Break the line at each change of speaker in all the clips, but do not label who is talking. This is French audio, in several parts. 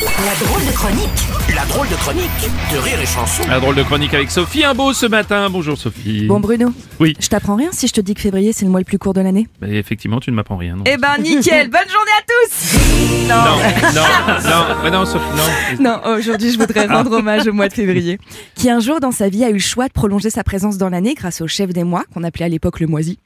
La drôle de chronique.
La drôle de chronique de Rire et Chanson.
La drôle de chronique avec Sophie Imbeau ce matin. Bonjour Sophie.
Bon Bruno,
Oui.
je t'apprends rien si je te dis que février c'est le mois le plus court de l'année
Bah, effectivement, tu ne m'apprends rien. Non,
Eh ben nickel, bonne journée à tous
non, non, non, ouais, non, Sophie, non.
Non, aujourd'hui je voudrais rendre hommage au mois de février, qui un jour dans sa vie a eu le choix de prolonger sa présence dans l'année grâce au chef des mois, qu'on appelait à l'époque le moisi.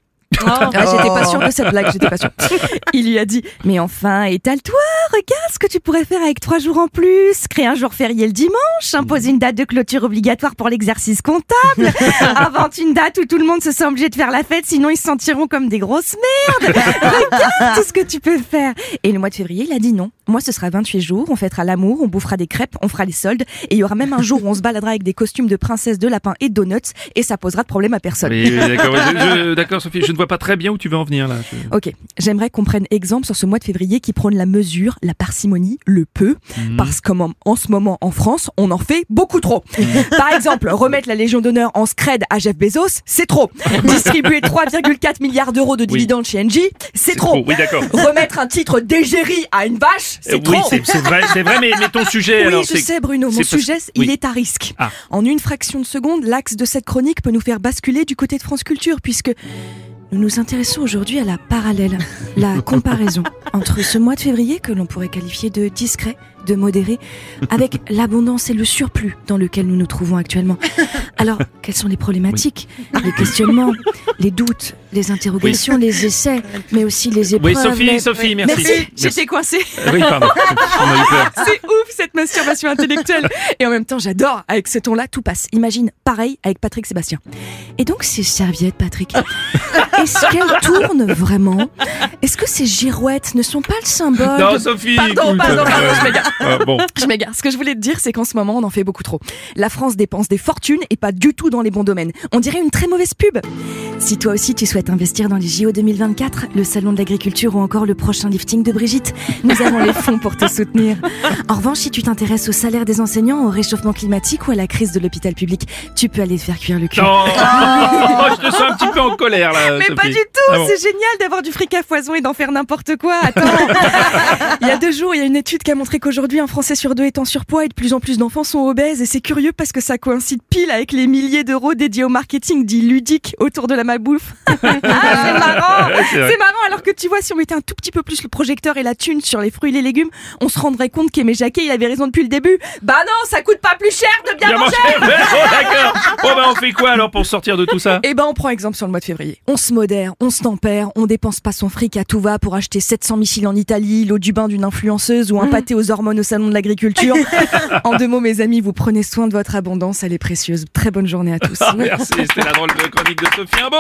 Ah, j'étais pas sûre de cette blague, j'étais pas sûre. Il lui a dit Mais enfin, étale-toi, regarde ce que tu pourrais faire avec trois jours en plus. Créer un jour férié le dimanche, imposer une date de clôture obligatoire pour l'exercice comptable, invente une date où tout le monde se sent obligé de faire la fête, sinon ils se sentiront comme des grosses merdes. Regarde tout ce que tu peux faire. Et le mois de février, il a dit non. Moi, ce sera 28 jours, on fêtera l'amour, on bouffera des crêpes, on fera les soldes, et il y aura même un jour où on se baladera avec des costumes de princesse, de lapin et de donuts, et ça posera de problème à personne.
Oui, oui, d'accord, Sophie, je ne vois pas très bien où tu veux en venir là.
Ok, j'aimerais qu'on prenne exemple sur ce mois de février qui prône la mesure, la parcimonie, le peu,
Mhm.
parce qu'en en ce moment en France, on en fait beaucoup trop. Par exemple, remettre la Légion d'honneur en scred à Jeff Bezos, c'est trop. Distribuer 3,4 milliards d'euros de dividendes chez Engie, c'est trop.
Oui, d'accord.
Remettre un titre d'égérie à une vache, c'est
Euh,
trop.
Oui, c'est c'est vrai, c'est vrai, mais, mais ton sujet
Oui,
alors.
je
c'est-
sais, Bruno. Mon
c'est parce-
sujet, il
oui.
est à risque.
Ah.
En une fraction de seconde, l'axe de cette chronique peut nous faire basculer du côté de France Culture, puisque nous nous intéressons aujourd'hui à la parallèle, la comparaison entre ce mois de février que l'on pourrait qualifier de discret, de modéré, avec l'abondance et le surplus dans lequel nous nous trouvons actuellement. Alors, quelles sont les problématiques, les questionnements, les doutes, les interrogations, les essais, mais aussi les épreuves
Oui, Sophie, Sophie, merci.
Merci, j'étais coincée.
Oui, pardon.
C'est ouf cette masturbation intellectuelle. Et en même temps, j'adore. Avec ce ton-là, tout passe. Imagine, pareil avec Patrick Sébastien. Et donc, ces serviettes, Patrick, est-ce qu'elles tournent vraiment? Est-ce que ces girouettes ne sont pas le symbole
Non,
de-
Sophie.
Pardon,
écoute,
pardon, pardon,
euh,
je m'égare.
ah, bon.
Je m'égare. Ce que je voulais te dire, c'est qu'en ce moment, on en fait beaucoup trop. La France dépense des fortunes et pas du tout dans les bons domaines. On dirait une très mauvaise pub. Si toi aussi tu souhaites investir dans les JO 2024, le salon de l'agriculture ou encore le prochain lifting de Brigitte, nous avons les fonds pour te soutenir. En revanche, si tu t'intéresses au salaire des enseignants, au réchauffement climatique ou à la crise de l'hôpital public, tu peux aller te faire cuire le cul.
Non, je te sens un petit peu en colère là.
Mais
Sophie.
pas du tout,
Ah bon.
c'est génial d'avoir du fric à foison et d'en faire n'importe quoi. Attends, il y a deux jours, il y a une étude qui a montré qu'aujourd'hui, un Français sur deux est en surpoids et de plus en plus d'enfants sont obèses. Et c'est curieux parce que ça coïncide pile avec les milliers d'euros dédiés au marketing dit ludique autour de la malbouffe. ah, c'est marrant,
c'est
marrant. Alors que tu vois, si on mettait un tout petit peu plus le projecteur et la thune sur les fruits et les légumes, on se rendrait compte qu'Aimé Jacquet, il avait raison depuis le début. Bah non, ça coûte pas plus cher de bien
Bien
manger.
oh, d'accord. Bon, ben, on fait quoi alors pour sortir de tout ça?
Eh ben, on prend exemple sur le mois de février. On se modère, on se tempère, on dépense pas son fric à tout va pour acheter 700 missiles en Italie, l'eau du bain d'une influenceuse ou un pâté aux hormones au salon de l'agriculture. en deux mots, mes amis, vous prenez soin de votre abondance, elle est précieuse. Très bonne journée à tous.
Merci, c'était la drôle de chronique de Sophie Imbeau.